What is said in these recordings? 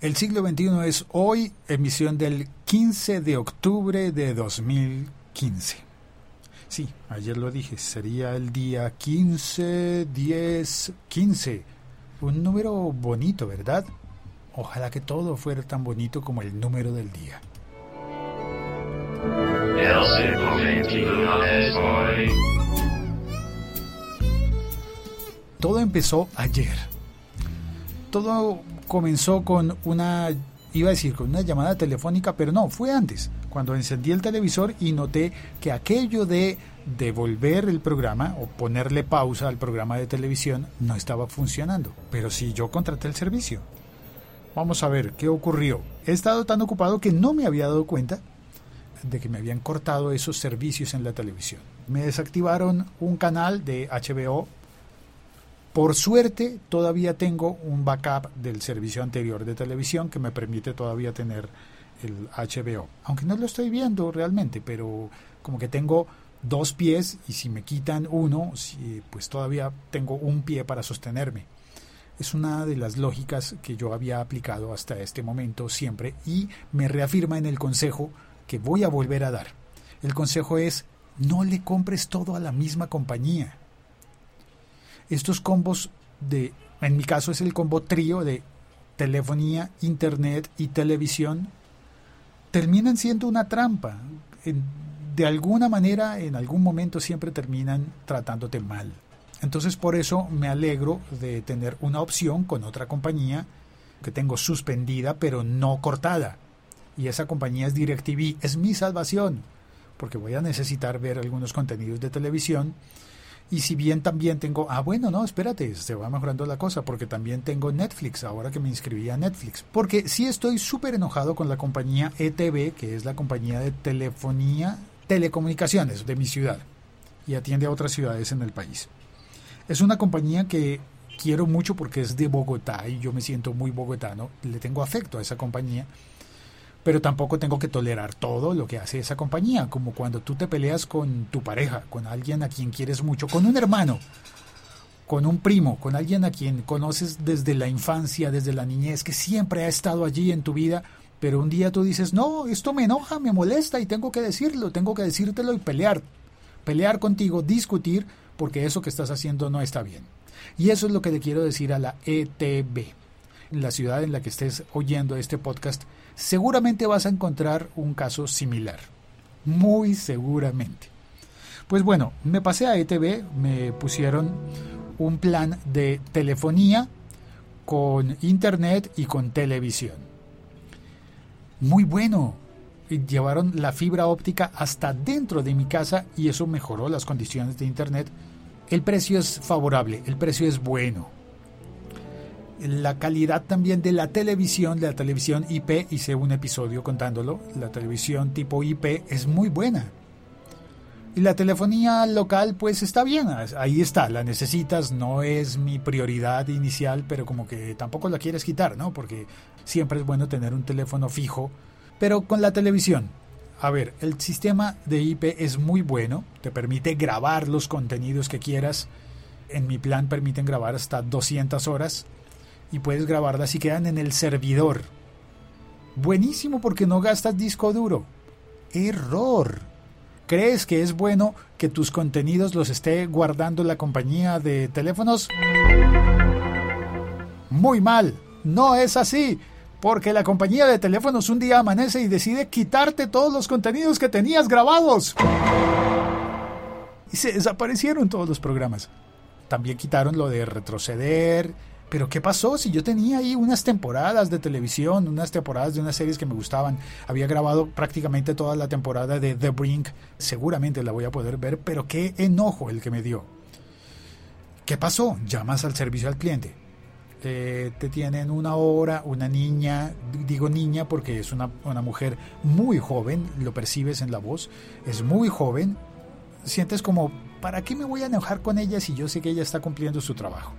El siglo XXI es hoy, emisión del 15 de octubre de 2015. Sí, ayer lo dije, sería el día 15, 10, 15. Un número bonito, ¿verdad? Ojalá que todo fuera tan bonito como el número del día. Todo empezó ayer. Todo comenzó con una, iba a decir, con una llamada telefónica, pero no, fue antes, cuando encendí el televisor y noté que aquello de devolver el programa o ponerle pausa al programa de televisión no estaba funcionando. Pero si yo contraté el servicio. Vamos a ver qué ocurrió. He estado tan ocupado que no me había dado cuenta de que me habían cortado esos servicios en la televisión. Me desactivaron un canal de HBO por suerte, todavía tengo un backup del servicio anterior de televisión que me permite todavía tener el HBO. Aunque no lo estoy viendo realmente, pero como que tengo dos pies y si me quitan uno, pues todavía tengo un pie para sostenerme. Es una de las lógicas que yo había aplicado hasta este momento siempre y me reafirma en el consejo que voy a volver a dar. El consejo es no le compres todo a la misma compañía estos combos de, en mi caso es el combo trío de telefonía, internet y televisión, terminan siendo una trampa. de alguna manera, en algún momento siempre terminan tratándote mal. Entonces por eso me alegro de tener una opción con otra compañía que tengo suspendida pero no cortada. Y esa compañía es DirecTV, es mi salvación, porque voy a necesitar ver algunos contenidos de televisión y si bien también tengo, ah, bueno, no, espérate, se va mejorando la cosa, porque también tengo Netflix, ahora que me inscribí a Netflix. Porque sí estoy súper enojado con la compañía ETV, que es la compañía de telefonía, telecomunicaciones de mi ciudad, y atiende a otras ciudades en el país. Es una compañía que quiero mucho porque es de Bogotá y yo me siento muy bogotano, le tengo afecto a esa compañía pero tampoco tengo que tolerar todo lo que hace esa compañía, como cuando tú te peleas con tu pareja, con alguien a quien quieres mucho, con un hermano, con un primo, con alguien a quien conoces desde la infancia, desde la niñez, que siempre ha estado allí en tu vida, pero un día tú dices, no, esto me enoja, me molesta y tengo que decirlo, tengo que decírtelo y pelear, pelear contigo, discutir, porque eso que estás haciendo no está bien. Y eso es lo que le quiero decir a la ETB. La ciudad en la que estés oyendo este podcast, seguramente vas a encontrar un caso similar. Muy seguramente. Pues bueno, me pasé a ETV, me pusieron un plan de telefonía con internet y con televisión. Muy bueno. Llevaron la fibra óptica hasta dentro de mi casa y eso mejoró las condiciones de internet. El precio es favorable, el precio es bueno la calidad también de la televisión, de la televisión IP, hice un episodio contándolo, la televisión tipo IP es muy buena. Y la telefonía local pues está bien, ahí está, la necesitas, no es mi prioridad inicial, pero como que tampoco la quieres quitar, ¿no? Porque siempre es bueno tener un teléfono fijo, pero con la televisión. A ver, el sistema de IP es muy bueno, te permite grabar los contenidos que quieras. En mi plan permiten grabar hasta 200 horas y puedes grabarlas y quedan en el servidor. Buenísimo porque no gastas disco duro. Error. ¿Crees que es bueno que tus contenidos los esté guardando la compañía de teléfonos? Muy mal. No es así. Porque la compañía de teléfonos un día amanece y decide quitarte todos los contenidos que tenías grabados. Y se desaparecieron todos los programas. También quitaron lo de retroceder pero ¿qué pasó? Si yo tenía ahí unas temporadas de televisión, unas temporadas de unas series que me gustaban, había grabado prácticamente toda la temporada de The Brink, seguramente la voy a poder ver, pero qué enojo el que me dio. ¿Qué pasó? Llamas al servicio al cliente. Eh, te tienen una hora, una niña, digo niña porque es una, una mujer muy joven, lo percibes en la voz, es muy joven, sientes como, ¿para qué me voy a enojar con ella si yo sé que ella está cumpliendo su trabajo?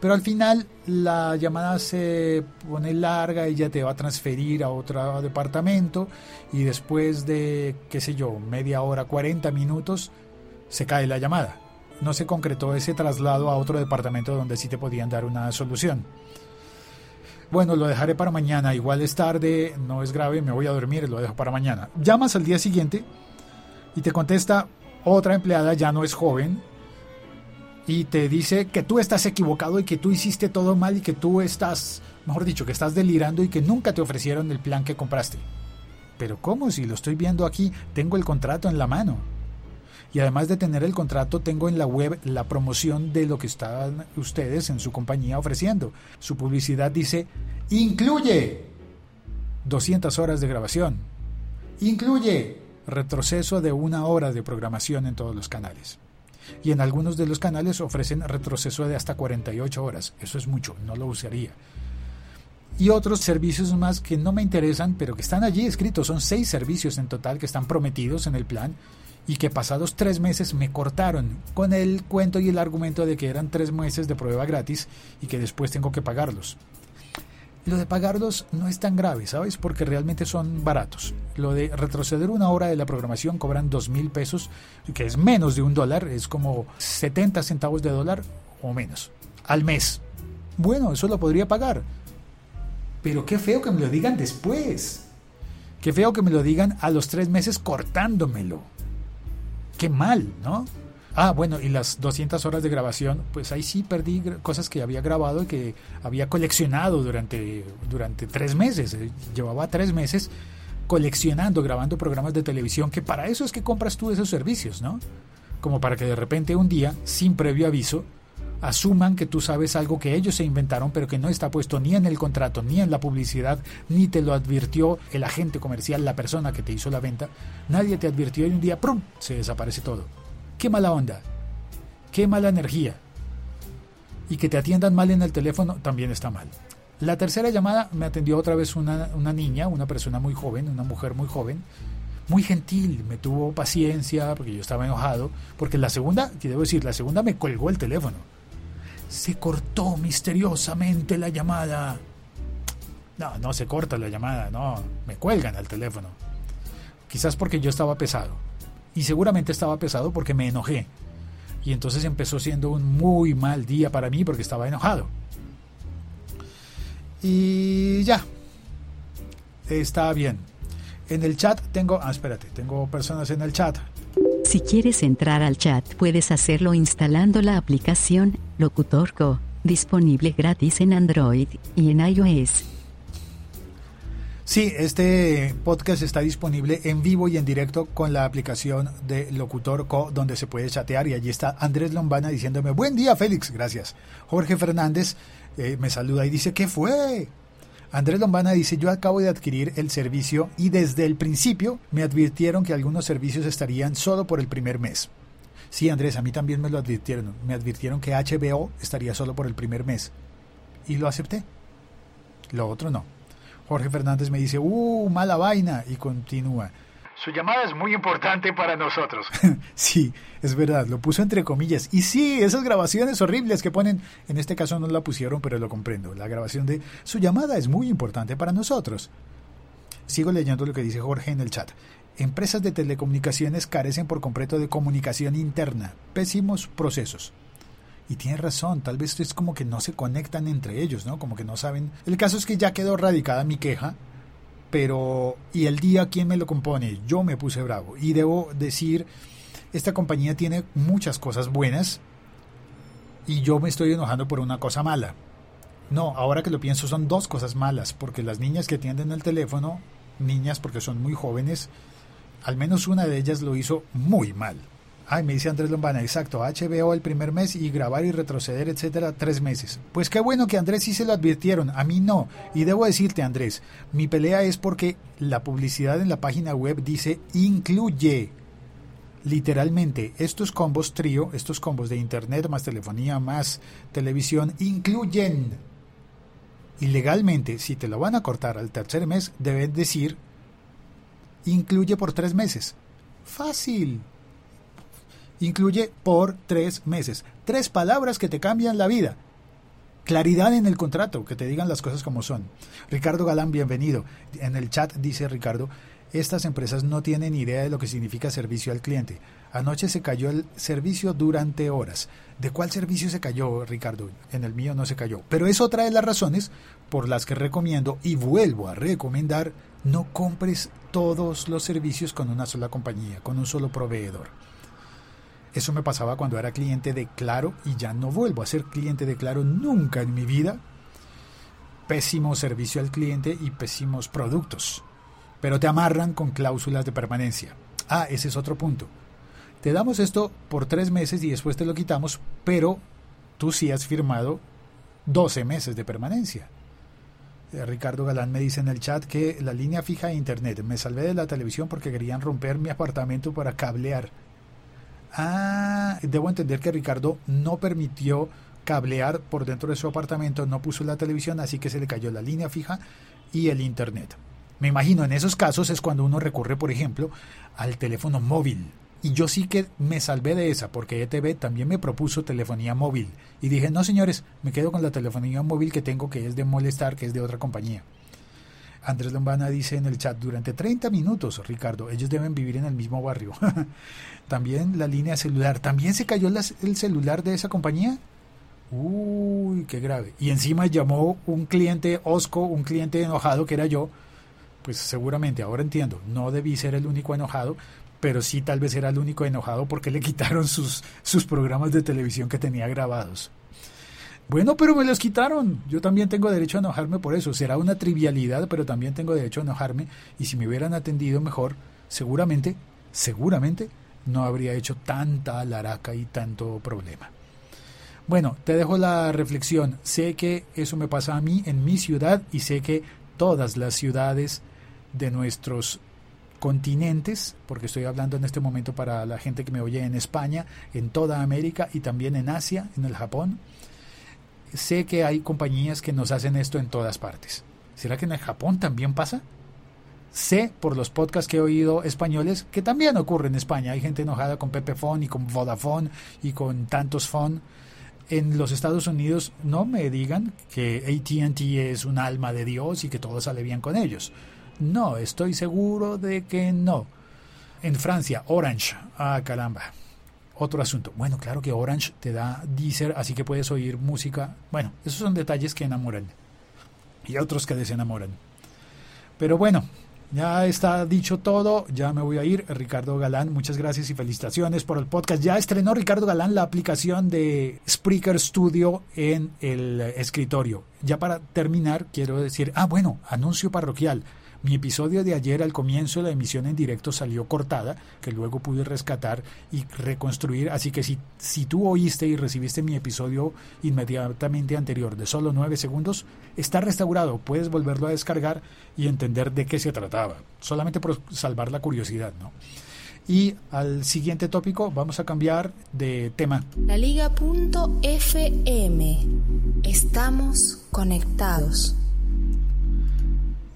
Pero al final la llamada se pone larga, ella te va a transferir a otro departamento y después de, qué sé yo, media hora, 40 minutos, se cae la llamada. No se concretó ese traslado a otro departamento donde sí te podían dar una solución. bueno, lo dejaré para mañana, igual es tarde, no es grave, me voy a dormir, lo dejo para mañana. Llamas al día siguiente y te contesta otra empleada, ya no es joven, y te dice que tú estás equivocado y que tú hiciste todo mal y que tú estás, mejor dicho, que estás delirando y que nunca te ofrecieron el plan que compraste. Pero ¿cómo? Si lo estoy viendo aquí, tengo el contrato en la mano. Y además de tener el contrato, tengo en la web la promoción de lo que están ustedes en su compañía ofreciendo. Su publicidad dice, incluye 200 horas de grabación. Incluye retroceso de una hora de programación en todos los canales. Y en algunos de los canales ofrecen retroceso de hasta 48 horas. Eso es mucho, no lo usaría y otros servicios más que no me interesan, pero que están allí escritos. Son seis servicios en total que están prometidos en el plan y que pasados tres meses me cortaron con el cuento y el argumento de que eran tres meses de prueba gratis y que después tengo que pagarlos. Lo de pagarlos no es tan grave, ¿sabes? Porque realmente son baratos. Lo de retroceder una hora de la programación cobran dos mil pesos, que es menos de un dólar, es como 70 centavos de dólar o menos al mes. Bueno, eso lo podría pagar pero qué feo que me lo digan después. Qué feo que me lo digan a los tres meses cortándomelo. Qué mal, ¿no? Ah, bueno, y las 200 horas de grabación, pues ahí sí perdí cosas que había grabado y que había coleccionado durante, durante tres meses. Eh, llevaba tres meses coleccionando, grabando programas de televisión, que para eso es que compras tú esos servicios, ¿no? Como para que de repente un día, sin previo aviso, asuman que tú sabes algo que ellos se inventaron, pero que no está puesto ni en el contrato, ni en la publicidad, ni te lo advirtió el agente comercial, la persona que te hizo la venta. Nadie te advirtió y un día, ¡prum!, se desaparece todo. Qué mala onda, qué mala energía. Y que te atiendan mal en el teléfono también está mal. La tercera llamada me atendió otra vez una, una niña, una persona muy joven, una mujer muy joven, muy gentil, me tuvo paciencia porque yo estaba enojado, porque la segunda, que debo decir, la segunda me colgó el teléfono se cortó misteriosamente la llamada. No, no se corta la llamada, no, me cuelgan al teléfono. Quizás porque yo estaba pesado. Y seguramente estaba pesado porque me enojé. Y entonces empezó siendo un muy mal día para mí porque estaba enojado. Y ya. Está bien. En el chat tengo... Ah, espérate, tengo personas en el chat. Si quieres entrar al chat, puedes hacerlo instalando la aplicación Locutor disponible gratis en Android y en iOS. Sí, este podcast está disponible en vivo y en directo con la aplicación de Locutor Co, donde se puede chatear. Y allí está Andrés Lombana diciéndome: Buen día, Félix, gracias. Jorge Fernández eh, me saluda y dice: ¿Qué fue? Andrés Lombana dice, yo acabo de adquirir el servicio y desde el principio me advirtieron que algunos servicios estarían solo por el primer mes. Sí, Andrés, a mí también me lo advirtieron. Me advirtieron que HBO estaría solo por el primer mes. Y lo acepté. Lo otro no. Jorge Fernández me dice, uh, mala vaina. Y continúa. Su llamada es muy importante para nosotros. sí, es verdad, lo puso entre comillas. Y sí, esas grabaciones horribles que ponen, en este caso no la pusieron, pero lo comprendo. La grabación de su llamada es muy importante para nosotros. Sigo leyendo lo que dice Jorge en el chat. Empresas de telecomunicaciones carecen por completo de comunicación interna. Pésimos procesos. Y tiene razón, tal vez es como que no se conectan entre ellos, ¿no? Como que no saben. El caso es que ya quedó radicada mi queja pero ¿y el día quién me lo compone? Yo me puse bravo. Y debo decir, esta compañía tiene muchas cosas buenas y yo me estoy enojando por una cosa mala. No, ahora que lo pienso son dos cosas malas, porque las niñas que atienden el teléfono, niñas porque son muy jóvenes, al menos una de ellas lo hizo muy mal. Ay, me dice Andrés Lombana, exacto, HBO el primer mes y grabar y retroceder, etcétera, tres meses. Pues qué bueno que Andrés sí se lo advirtieron, a mí no. Y debo decirte, Andrés, mi pelea es porque la publicidad en la página web dice incluye. Literalmente, estos combos trío, estos combos de internet más telefonía más televisión, incluyen. Y legalmente, si te lo van a cortar al tercer mes, deben decir incluye por tres meses. Fácil incluye por tres meses. Tres palabras que te cambian la vida. Claridad en el contrato, que te digan las cosas como son. Ricardo Galán, bienvenido. En el chat dice Ricardo, Estas empresas no tienen idea de lo que significa servicio al cliente. Anoche se cayó el servicio durante horas. ¿De cuál servicio se cayó, Ricardo? En el mío no se cayó. Pero es otra de las razones por las que recomiendo y vuelvo a recomendar no compres todos los servicios con una sola compañía, con un solo proveedor. Eso me pasaba cuando era cliente de Claro y ya no vuelvo a ser cliente de Claro nunca en mi vida. Pésimo servicio al cliente y pésimos productos. Pero te amarran con cláusulas de permanencia. Ah, ese es otro punto. Te damos esto por tres meses y después te lo quitamos, pero tú sí has firmado 12 meses de permanencia. Eh, Ricardo Galán me dice en el chat que la línea fija de internet. Me salvé de la televisión porque querían romper mi apartamento para cablear. Ah, debo entender que Ricardo no permitió cablear por dentro de su apartamento, no puso la televisión, así que se le cayó la línea fija y el internet. Me imagino en esos casos es cuando uno recurre, por ejemplo, al teléfono móvil. Y yo sí que me salvé de esa, porque ETV también me propuso telefonía móvil. Y dije, no señores, me quedo con la telefonía móvil que tengo, que es de molestar, que es de otra compañía. Andrés Lombana dice en el chat, durante 30 minutos, Ricardo, ellos deben vivir en el mismo barrio. también la línea celular, ¿también se cayó el celular de esa compañía? Uy, qué grave. Y encima llamó un cliente osco, un cliente enojado que era yo. Pues seguramente, ahora entiendo, no debí ser el único enojado, pero sí tal vez era el único enojado porque le quitaron sus, sus programas de televisión que tenía grabados. Bueno, pero me los quitaron. Yo también tengo derecho a enojarme por eso. Será una trivialidad, pero también tengo derecho a enojarme. Y si me hubieran atendido mejor, seguramente, seguramente, no habría hecho tanta laraca y tanto problema. Bueno, te dejo la reflexión. Sé que eso me pasa a mí en mi ciudad y sé que todas las ciudades de nuestros continentes, porque estoy hablando en este momento para la gente que me oye en España, en toda América y también en Asia, en el Japón. Sé que hay compañías que nos hacen esto en todas partes. ¿Será que en el Japón también pasa? Sé por los podcasts que he oído españoles que también ocurre en España. Hay gente enojada con Pepefon y con Vodafone y con tantos phone. En los Estados Unidos no me digan que ATT es un alma de Dios y que todo sale bien con ellos. No, estoy seguro de que no. En Francia, Orange. Ah, caramba. Otro asunto. Bueno, claro que Orange te da Deezer, así que puedes oír música. Bueno, esos son detalles que enamoran. Y otros que desenamoran. Pero bueno, ya está dicho todo, ya me voy a ir. Ricardo Galán, muchas gracias y felicitaciones por el podcast. Ya estrenó Ricardo Galán la aplicación de Spreaker Studio en el escritorio. Ya para terminar, quiero decir, ah, bueno, anuncio parroquial. Mi episodio de ayer al comienzo de la emisión en directo salió cortada, que luego pude rescatar y reconstruir, así que si, si tú oíste y recibiste mi episodio inmediatamente anterior de solo nueve segundos, está restaurado, puedes volverlo a descargar y entender de qué se trataba, solamente por salvar la curiosidad, ¿no? Y al siguiente tópico vamos a cambiar de tema. La Liga.fm. Estamos conectados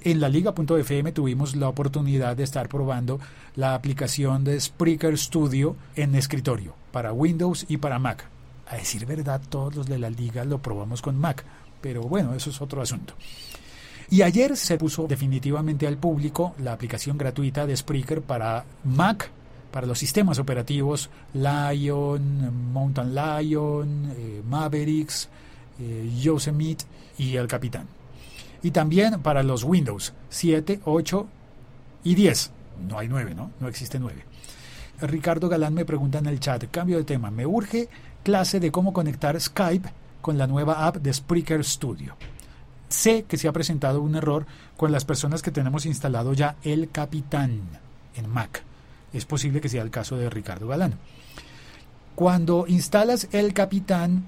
en la liga.fm tuvimos la oportunidad de estar probando la aplicación de Spreaker Studio en escritorio para Windows y para Mac. A decir verdad, todos los de la liga lo probamos con Mac, pero bueno, eso es otro asunto. Y ayer se puso definitivamente al público la aplicación gratuita de Spreaker para Mac, para los sistemas operativos Lion, Mountain Lion, eh, Mavericks, eh, Yosemite y el Capitán y también para los Windows 7, 8 y 10. No hay 9, ¿no? No existe 9. Ricardo Galán me pregunta en el chat, cambio de tema, me urge clase de cómo conectar Skype con la nueva app de Spreaker Studio. Sé que se ha presentado un error con las personas que tenemos instalado ya el Capitán en Mac. Es posible que sea el caso de Ricardo Galán. Cuando instalas el Capitán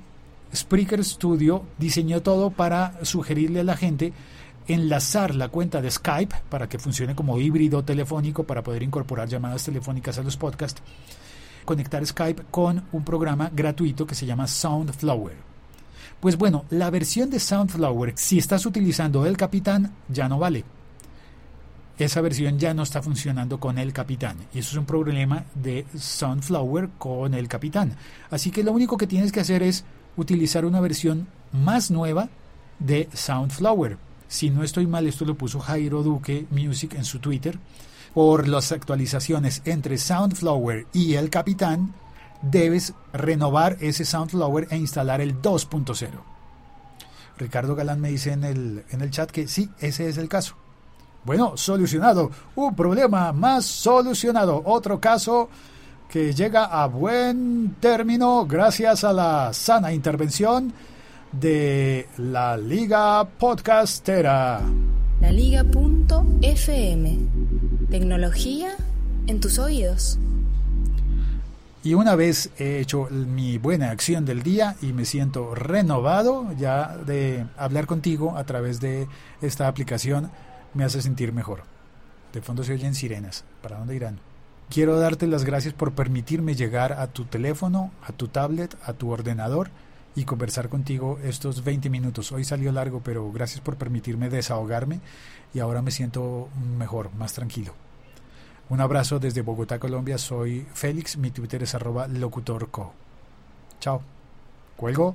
Spreaker Studio diseñó todo para sugerirle a la gente enlazar la cuenta de Skype para que funcione como híbrido telefónico para poder incorporar llamadas telefónicas a los podcasts, conectar Skype con un programa gratuito que se llama Soundflower. Pues bueno, la versión de Soundflower, si estás utilizando el Capitán, ya no vale. Esa versión ya no está funcionando con el Capitán. Y eso es un problema de Soundflower con el Capitán. Así que lo único que tienes que hacer es utilizar una versión más nueva de Soundflower. Si no estoy mal, esto lo puso Jairo Duque Music en su Twitter. por las actualizaciones entre Soundflower y el Capitán, debes renovar ese Soundflower e instalar el 2.0. Ricardo Galán me dice en el, en el chat que sí, ese es el caso. Bueno, solucionado. Un problema más solucionado. Otro caso que llega a buen término gracias a la sana intervención de la Liga Podcastera. La Liga.fm. Tecnología en tus oídos. Y una vez he hecho mi buena acción del día y me siento renovado ya de hablar contigo a través de esta aplicación, me hace sentir mejor. De fondo se oyen sirenas. ¿Para dónde irán? Quiero darte las gracias por permitirme llegar a tu teléfono, a tu tablet, a tu ordenador y conversar contigo estos 20 minutos. Hoy salió largo, pero gracias por permitirme desahogarme y ahora me siento mejor, más tranquilo. Un abrazo desde Bogotá, Colombia. Soy Félix, mi Twitter es arroba locutorco. Chao. Cuelgo.